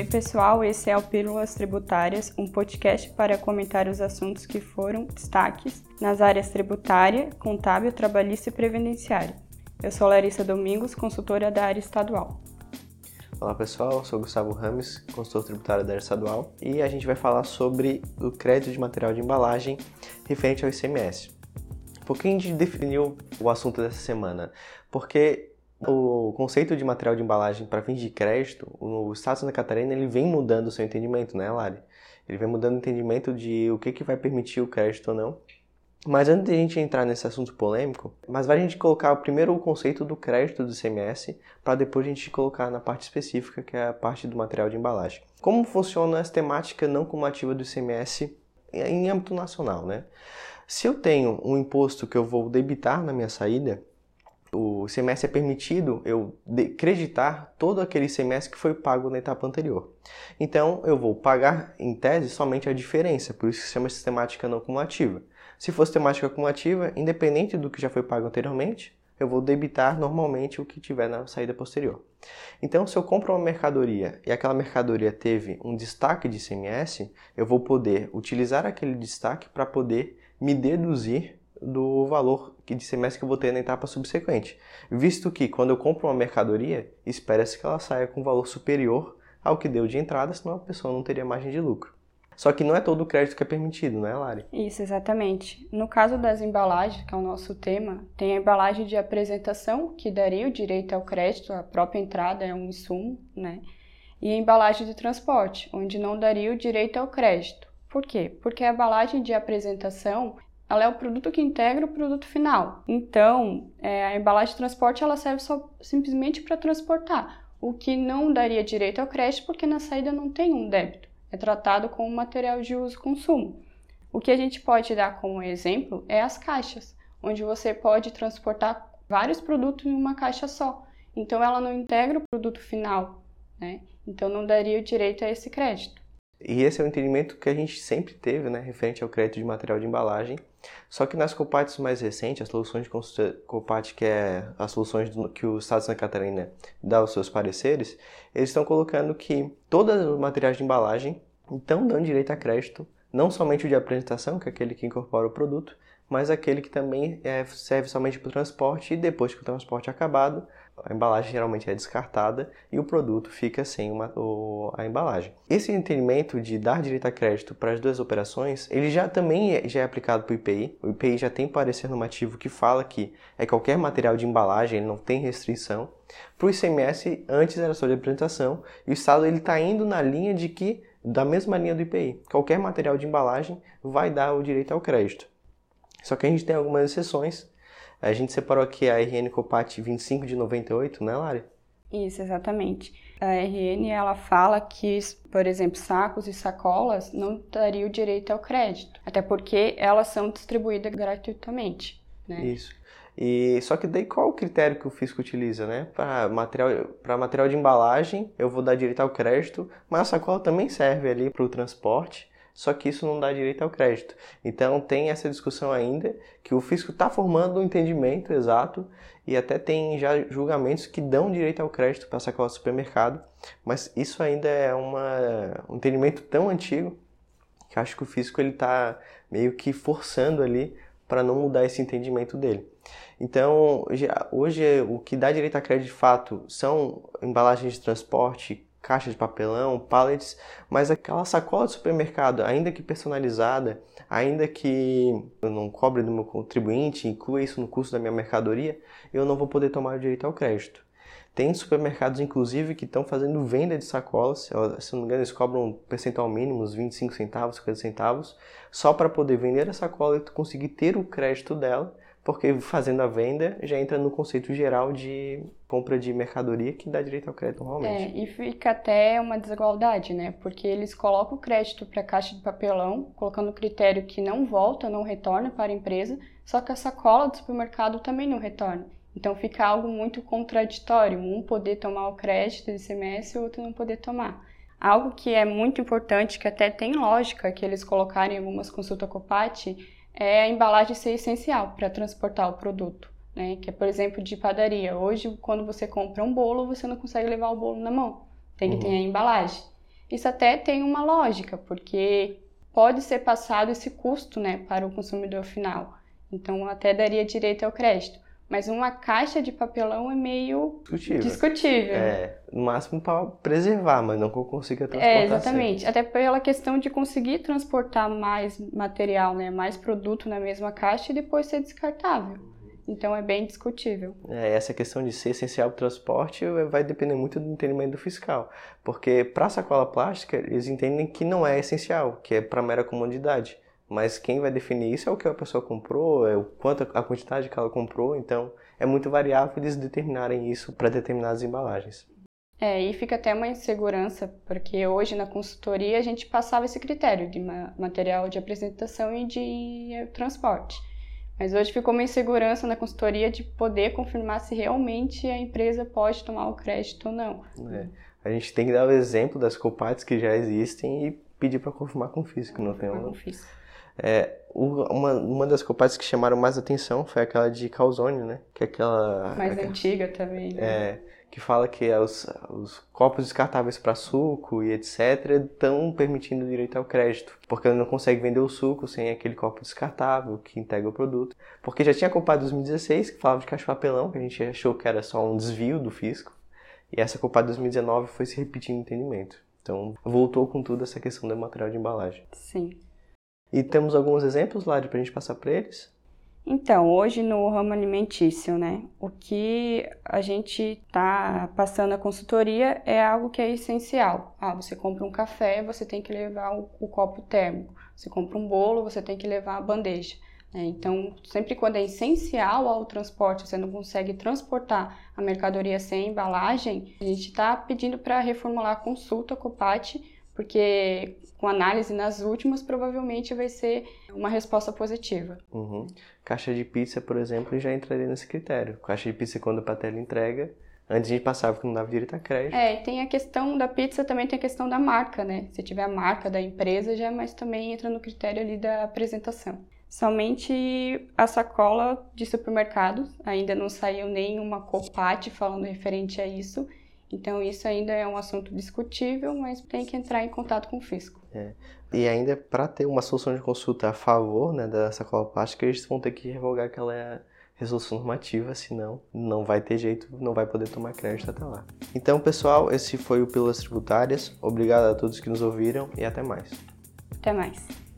Oi, pessoal, esse é o Pílulas Tributárias, um podcast para comentar os assuntos que foram destaques nas áreas tributária, contábil, trabalhista e previdenciária. Eu sou Larissa Domingos, consultora da área estadual. Olá pessoal, sou Gustavo Rames, consultor tributário da área estadual, e a gente vai falar sobre o crédito de material de embalagem referente ao ICMS. Por que a gente definiu o assunto dessa semana? Porque o conceito de material de embalagem para fins de crédito, o Estado de Santa Catarina ele vem mudando o seu entendimento, né, Lari? Ele vem mudando o entendimento de o que, que vai permitir o crédito ou não. Mas antes de a gente entrar nesse assunto polêmico, mas vai a gente colocar primeiro o conceito do crédito do ICMS, para depois a gente colocar na parte específica, que é a parte do material de embalagem. Como funciona essa temática não cumulativa do ICMS em âmbito nacional, né? Se eu tenho um imposto que eu vou debitar na minha saída, o ICMS é permitido eu creditar todo aquele ICMS que foi pago na etapa anterior. Então, eu vou pagar, em tese, somente a diferença, por isso que se chama sistemática não cumulativa. Se for sistemática cumulativa, independente do que já foi pago anteriormente, eu vou debitar normalmente o que tiver na saída posterior. Então, se eu compro uma mercadoria e aquela mercadoria teve um destaque de ICMS, eu vou poder utilizar aquele destaque para poder me deduzir do valor de ICMS que eu vou ter na etapa subsequente, visto que quando eu compro uma mercadoria, espera-se que ela saia com um valor superior ao que deu de entrada, senão a pessoa não teria margem de lucro. Só que não é todo o crédito que é permitido, não é, Lari? Isso, exatamente. No caso das embalagens, que é o nosso tema, tem a embalagem de apresentação, que daria o direito ao crédito, a própria entrada é um insumo, né? E a embalagem de transporte, onde não daria o direito ao crédito. Por quê? Porque a embalagem de apresentação ela é o produto que integra o produto final. Então, é, a embalagem de transporte ela serve só simplesmente para transportar, o que não daria direito ao crédito porque na saída não tem um débito, é tratado como material de uso e consumo. O que a gente pode dar como exemplo é as caixas, onde você pode transportar vários produtos em uma caixa só. Então, ela não integra o produto final, né? Então, não daria o direito a esse crédito. E esse é o entendimento que a gente sempre teve, né, referente ao crédito de material de embalagem. Só que nas COPATs mais recentes, as soluções de que é as soluções que o Estado de Santa Catarina dá aos seus pareceres, eles estão colocando que todos os materiais de embalagem estão dando direito a crédito, não somente o de apresentação, que é aquele que incorpora o produto, mas aquele que também é, serve somente para o transporte e depois que o transporte é acabado, a embalagem geralmente é descartada e o produto fica sem uma, o, a embalagem. Esse entendimento de dar direito a crédito para as duas operações, ele já também é, já é aplicado para o IPI. O IPI já tem parecer normativo que fala que é qualquer material de embalagem, ele não tem restrição. Para o ICMS, antes era só de apresentação, e o Estado está indo na linha de que, da mesma linha do IPI, qualquer material de embalagem vai dar o direito ao crédito. Só que a gente tem algumas exceções, a gente separou aqui a RN Copat 25 de 98, né, Lari? Isso, exatamente. A RN ela fala que, por exemplo, sacos e sacolas não dariam direito ao crédito, até porque elas são distribuídas gratuitamente. Né? Isso. E só que daí qual o critério que o fisco utiliza, né? Para material, para material de embalagem, eu vou dar direito ao crédito, mas a sacola também serve ali para o transporte só que isso não dá direito ao crédito. Então tem essa discussão ainda que o fisco está formando um entendimento exato e até tem já julgamentos que dão direito ao crédito para sacola do supermercado, mas isso ainda é uma, um entendimento tão antigo que acho que o fisco ele está meio que forçando ali para não mudar esse entendimento dele. Então, hoje o que dá direito a crédito de fato são embalagens de transporte, caixa de papelão, pallets, mas aquela sacola de supermercado, ainda que personalizada, ainda que eu não cobre do meu contribuinte, inclua isso no custo da minha mercadoria, eu não vou poder tomar o direito ao crédito. Tem supermercados, inclusive, que estão fazendo venda de sacolas, se não me engano, eles cobram um percentual mínimo, uns 25 centavos, 50 centavos, só para poder vender a sacola e conseguir ter o crédito dela porque fazendo a venda já entra no conceito geral de compra de mercadoria que dá direito ao crédito normalmente. É, e fica até uma desigualdade, né? Porque eles colocam o crédito para a caixa de papelão, colocando o critério que não volta, não retorna para a empresa, só que a sacola do supermercado também não retorna. Então fica algo muito contraditório, um poder tomar o crédito de ICMS e o outro não poder tomar. Algo que é muito importante, que até tem lógica que eles colocarem em algumas consultas COPAT, é a embalagem ser essencial para transportar o produto. Né? Que é, por exemplo, de padaria. Hoje, quando você compra um bolo, você não consegue levar o bolo na mão. Tem que uhum. ter a embalagem. isso até tem uma lógica, porque pode ser passado esse custo né, para o consumidor final. Então, até daria direito ao crédito. Mas uma caixa de papelão é meio discutível. discutível. É, no máximo para preservar, mas não que eu consiga transportar. É, exatamente. Sempre. Até pela questão de conseguir transportar mais material, né, mais produto na mesma caixa e depois ser descartável. Então é bem discutível. É, essa questão de ser essencial para o transporte vai depender muito do entendimento do fiscal. Porque para a sacola plástica, eles entendem que não é essencial, que é para mera comodidade. Mas quem vai definir isso é o que a pessoa comprou, é o quanto a quantidade que ela comprou, então é muito variável eles determinarem isso para determinadas embalagens. É, e fica até uma insegurança, porque hoje na consultoria a gente passava esse critério de material de apresentação e de eh, transporte. Mas hoje ficou uma insegurança na consultoria de poder confirmar se realmente a empresa pode tomar o crédito ou não. É. A gente tem que dar o exemplo das copates que já existem e pedir para confirmar com o físico, não tem um... É, uma, uma das copates que chamaram mais atenção foi aquela de calzone, né? Que é aquela... Mais aquela, antiga também, né? É, que fala que os, os copos descartáveis para suco e etc. estão permitindo direito ao crédito, porque não consegue vender o suco sem aquele copo descartável que integra o produto. Porque já tinha a Copa 2016 que falava de caixa papelão, que a gente achou que era só um desvio do fisco, e essa Copa 2019 foi se repetindo o entendimento. Então voltou com tudo essa questão do material de embalagem. Sim. E temos alguns exemplos, lá para a gente passar para eles? Então, hoje no ramo alimentício, né, o que a gente está passando a consultoria é algo que é essencial. Ah, você compra um café, você tem que levar o, o copo térmico. Você compra um bolo, você tem que levar a bandeja. Né? Então, sempre quando é essencial ao transporte, você não consegue transportar a mercadoria sem embalagem, a gente está pedindo para reformular a consulta com o PAT porque com análise nas últimas, provavelmente vai ser uma resposta positiva. Uhum. Caixa de pizza, por exemplo, já entraria nesse critério. Caixa de pizza, quando a tela entrega, antes a gente passava que não dava direito a crédito. É, e tem a questão da pizza, também tem a questão da marca, né? Se tiver a marca da empresa, já, mas também entra no critério ali da apresentação. Somente a sacola de supermercados, ainda não saiu nenhuma copate falando referente a isso, então, isso ainda é um assunto discutível, mas tem que entrar em contato com o fisco. É. E ainda, para ter uma solução de consulta a favor né, da sacola plástica, eles vão ter que revogar aquela resolução normativa, senão não vai ter jeito, não vai poder tomar crédito até lá. Então, pessoal, esse foi o Pílulas Tributárias. Obrigado a todos que nos ouviram e até mais. Até mais.